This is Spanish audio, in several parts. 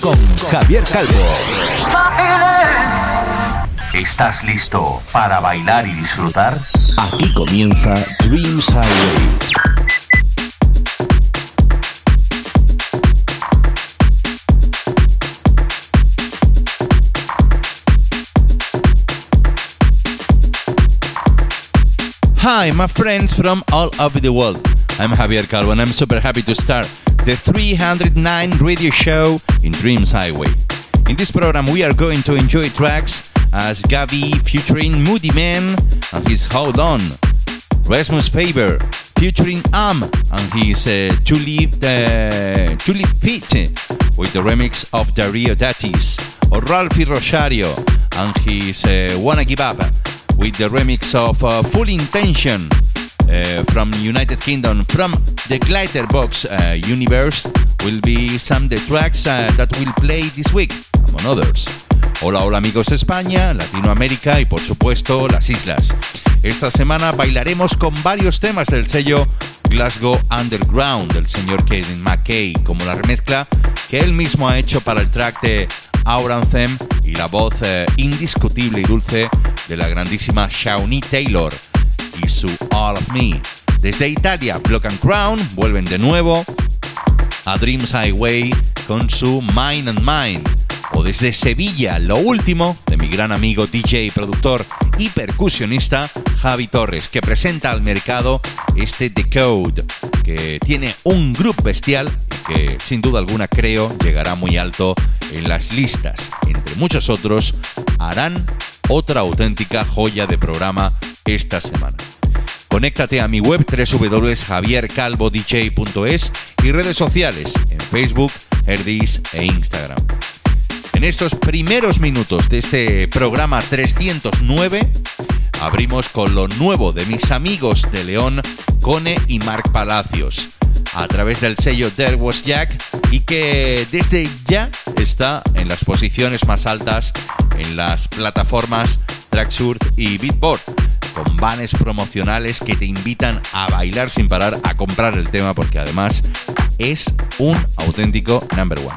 Con Javier Calvo. ¿Estás listo para bailar y disfrutar? aquí comienza Dreams Highway. Hi, my friends from all over the world. I'm Javier Calvo and I'm super happy to start the 309 radio show in Dreams Highway. In this program, we are going to enjoy tracks as Gavi featuring Moody Man and his Hold On, Rasmus Faber featuring Am and his uh, Tulip, uh, Tulip Fit with the remix of Dario Datis, or Ralphie Rosario and his uh, Wanna Give Up with the remix of uh, Full Intention uh, from United Kingdom. From the Glitterbox uh, universe will be some of the tracks uh, that will play this week, among others. Hola, hola amigos de España, Latinoamérica y por supuesto las islas. Esta semana bailaremos con varios temas del sello Glasgow Underground del señor Kevin McKay, como la remezcla que él mismo ha hecho para el track de Our Anthem y la voz eh, indiscutible y dulce de la grandísima Shawnee Taylor y su All of Me. Desde Italia, Block and Crown vuelven de nuevo a Dreams Highway con su Mine and Mine. O desde Sevilla, lo último de mi gran amigo DJ, productor y percusionista Javi Torres, que presenta al mercado este Decode, que tiene un grupo bestial que sin duda alguna creo llegará muy alto en las listas. Entre muchos otros, harán otra auténtica joya de programa esta semana. Conéctate a mi web www.javiercalvodj.es y redes sociales en Facebook, Herdis e Instagram. En estos primeros minutos de este programa 309 abrimos con lo nuevo de mis amigos de León, Cone y Marc Palacios, a través del sello There Was Jack y que desde ya está en las posiciones más altas en las plataformas Tracksurf y Beatport con banners promocionales que te invitan a bailar sin parar, a comprar el tema porque además es un auténtico number one.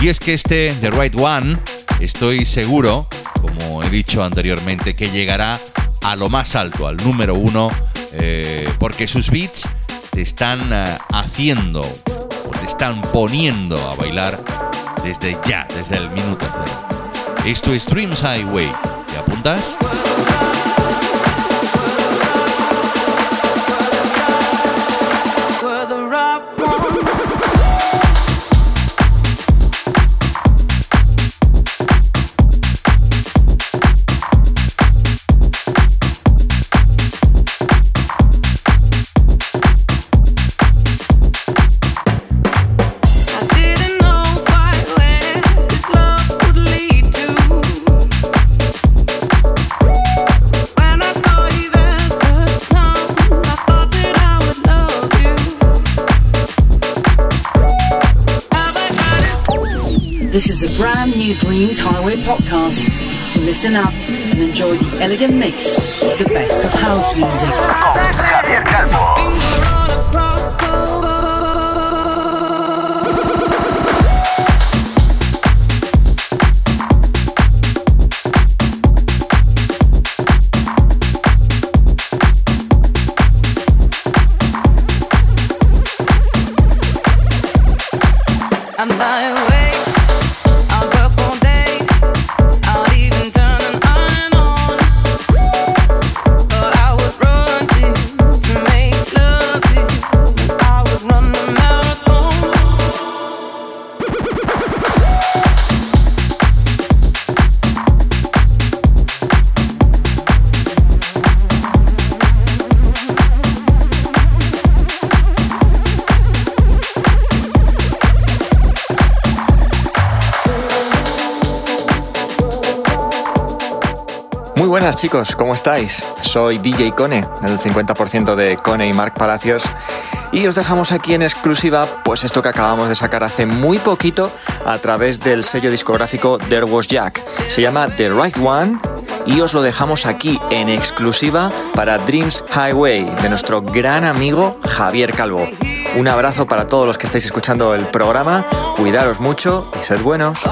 Y es que este The Right One, estoy seguro, como he dicho anteriormente, que llegará a lo más alto, al número uno, eh, porque sus beats te están eh, haciendo te están poniendo a bailar desde ya, desde el minuto cero. Esto es Dreams Highway. ¿Te apuntas? Dreams Highway podcast. Listen up and enjoy the elegant mix of the best of house music. Chicos, ¿cómo estáis? Soy DJ Cone, del 50% de Cone y Marc Palacios. Y os dejamos aquí en exclusiva, pues esto que acabamos de sacar hace muy poquito a través del sello discográfico There Was Jack. Se llama The Right One y os lo dejamos aquí en exclusiva para Dreams Highway de nuestro gran amigo Javier Calvo. Un abrazo para todos los que estáis escuchando el programa, cuidaros mucho y sed buenos.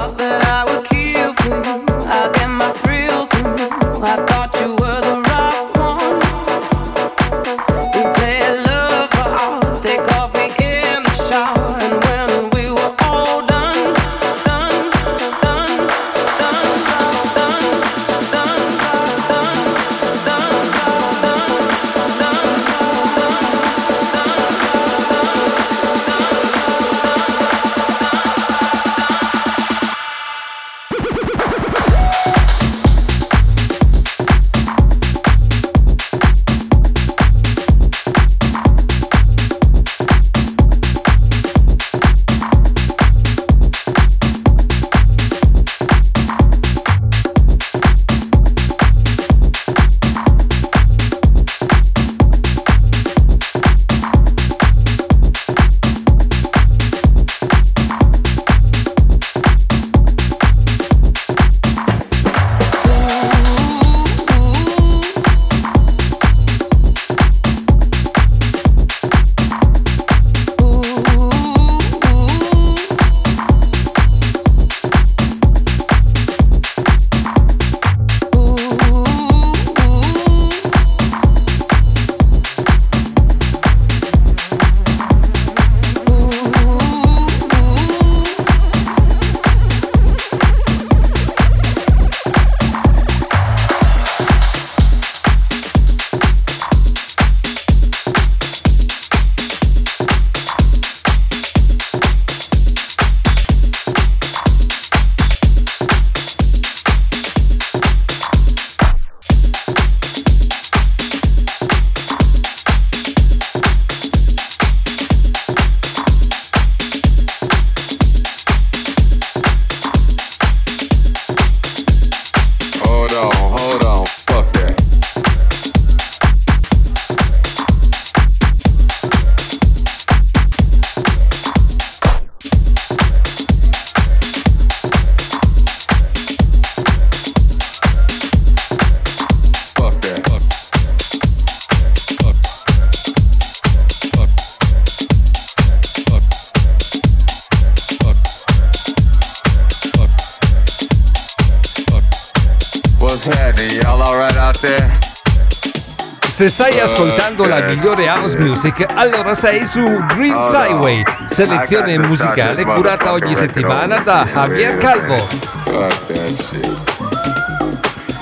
La migliore house music, allora sei su Dreams Highway, selezione musicale curata ogni settimana da Javier Calvo. Fuck that shit.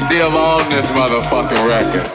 Still on this motherfucking record.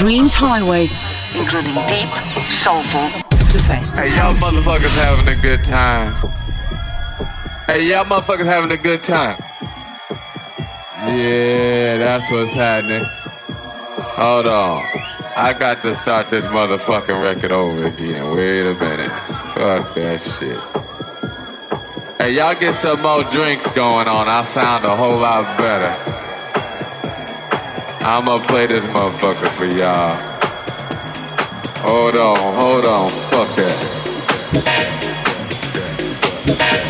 Greens Highway, including deep, soulful, the best Hey, y'all motherfuckers having a good time. Hey, y'all motherfuckers having a good time. Yeah, that's what's happening. Hold on. I got to start this motherfucking record over again. Wait a minute. Fuck that shit. Hey, y'all get some more drinks going on. I'll sound a whole lot better. I'ma play this motherfucker for y'all. Hold on, hold on. Fuck that.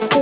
up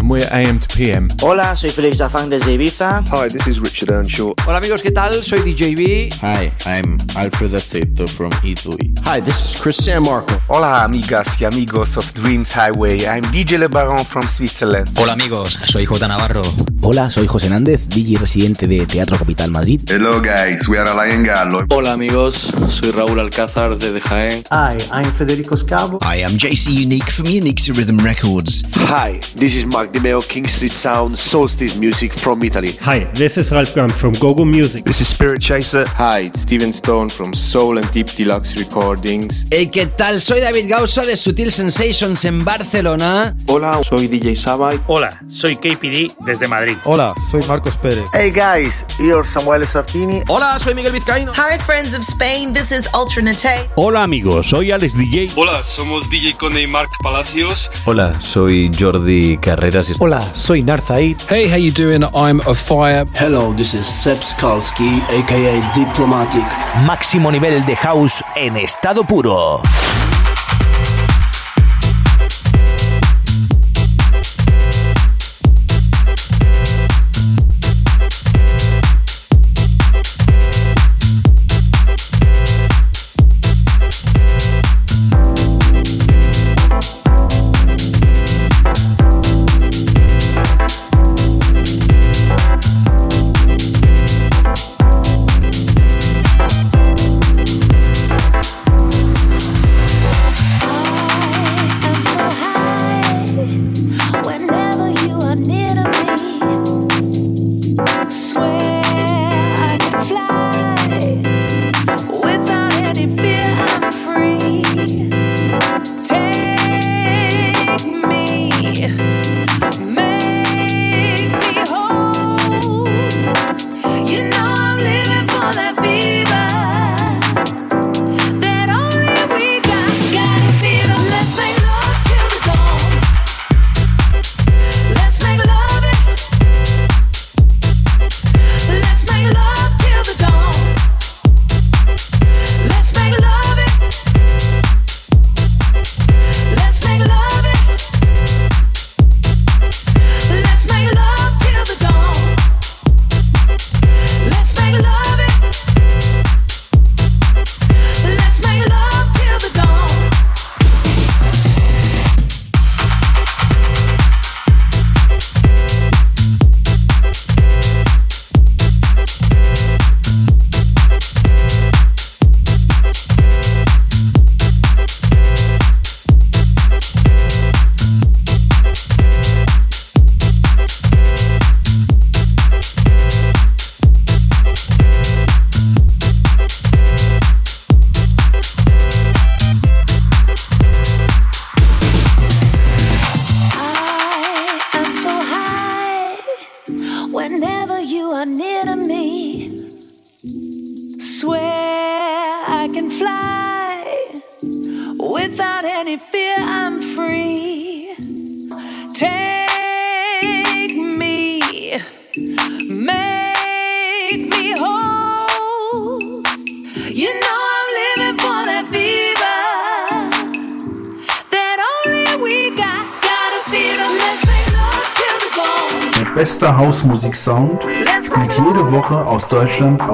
And we're AM to PM. Hola, soy Felix Zafang desde Ibiza. Hi, this is Richard Earnshaw. Hola amigos, ¿qué tal? Soy DJ B. Hi, I'm Alfred Aceto from Italy. Hi, this is Chris Marco. Hola amigas y amigos of Dreams Highway. I'm DJ Le Baron from Switzerland. Hola amigos, soy J Navarro. Hola, soy José Nández, DJ residente de Teatro Capital Madrid. Hello guys, we are Alain Gallo. Hola amigos, soy Raúl Alcázar de Jaén. Hi, I'm Federico Scavo. I am JC Unique from Unique to Rhythm Records. Hi, this is Mark Dimeo, King Street Sound, Solstice Music from Italy. Hi, this is Ralph Graham from Gogo Music. This is Spirit Chaser. Hi, it's Steven Stone from Soul and Deep Deluxe Recordings. Hey, ¿qué tal? Soy David Gausa de Sutil Sensations en Barcelona. Hola, soy DJ Sabai. Hola, soy KPD desde Madrid. Hola, soy Marcos Pérez. Hey guys, you're Samuel Sartini. Hola, soy Miguel Vizcaíno. Hi friends of Spain, this is Ultra Nate. Hola amigos, soy Alex DJ. Hola, somos DJ Cone y Mark Palacios. Hola, soy Jordi Hola, soy Narzaid. Hey, how you doing? I'm a fire. Hello, this is Seb Skalski, aka Diplomatic. Máximo nivel de house en estado puro.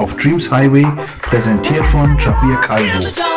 Auf Dreams Highway, präsentiert von Javier Calvo.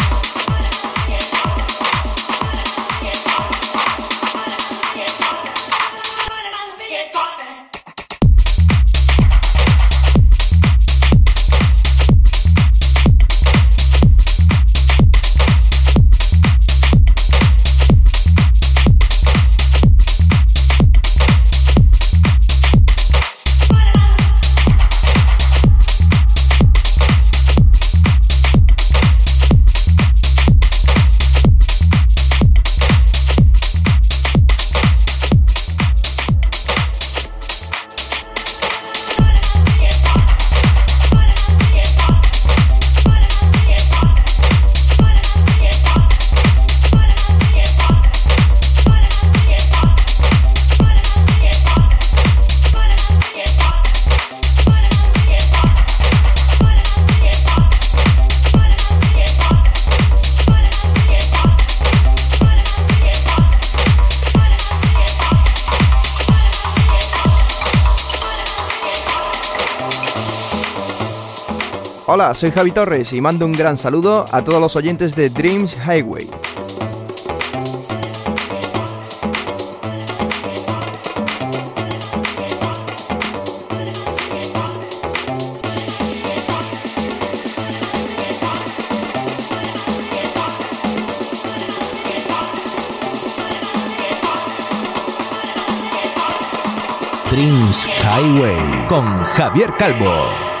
Hola, soy Javi Torres y mando un gran saludo a todos los oyentes de Dreams Highway. Dreams Highway con Javier Calvo.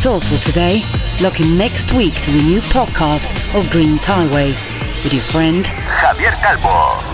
That's all for today. Look in next week to the new podcast of Dreams Highway with your friend Javier Calvo.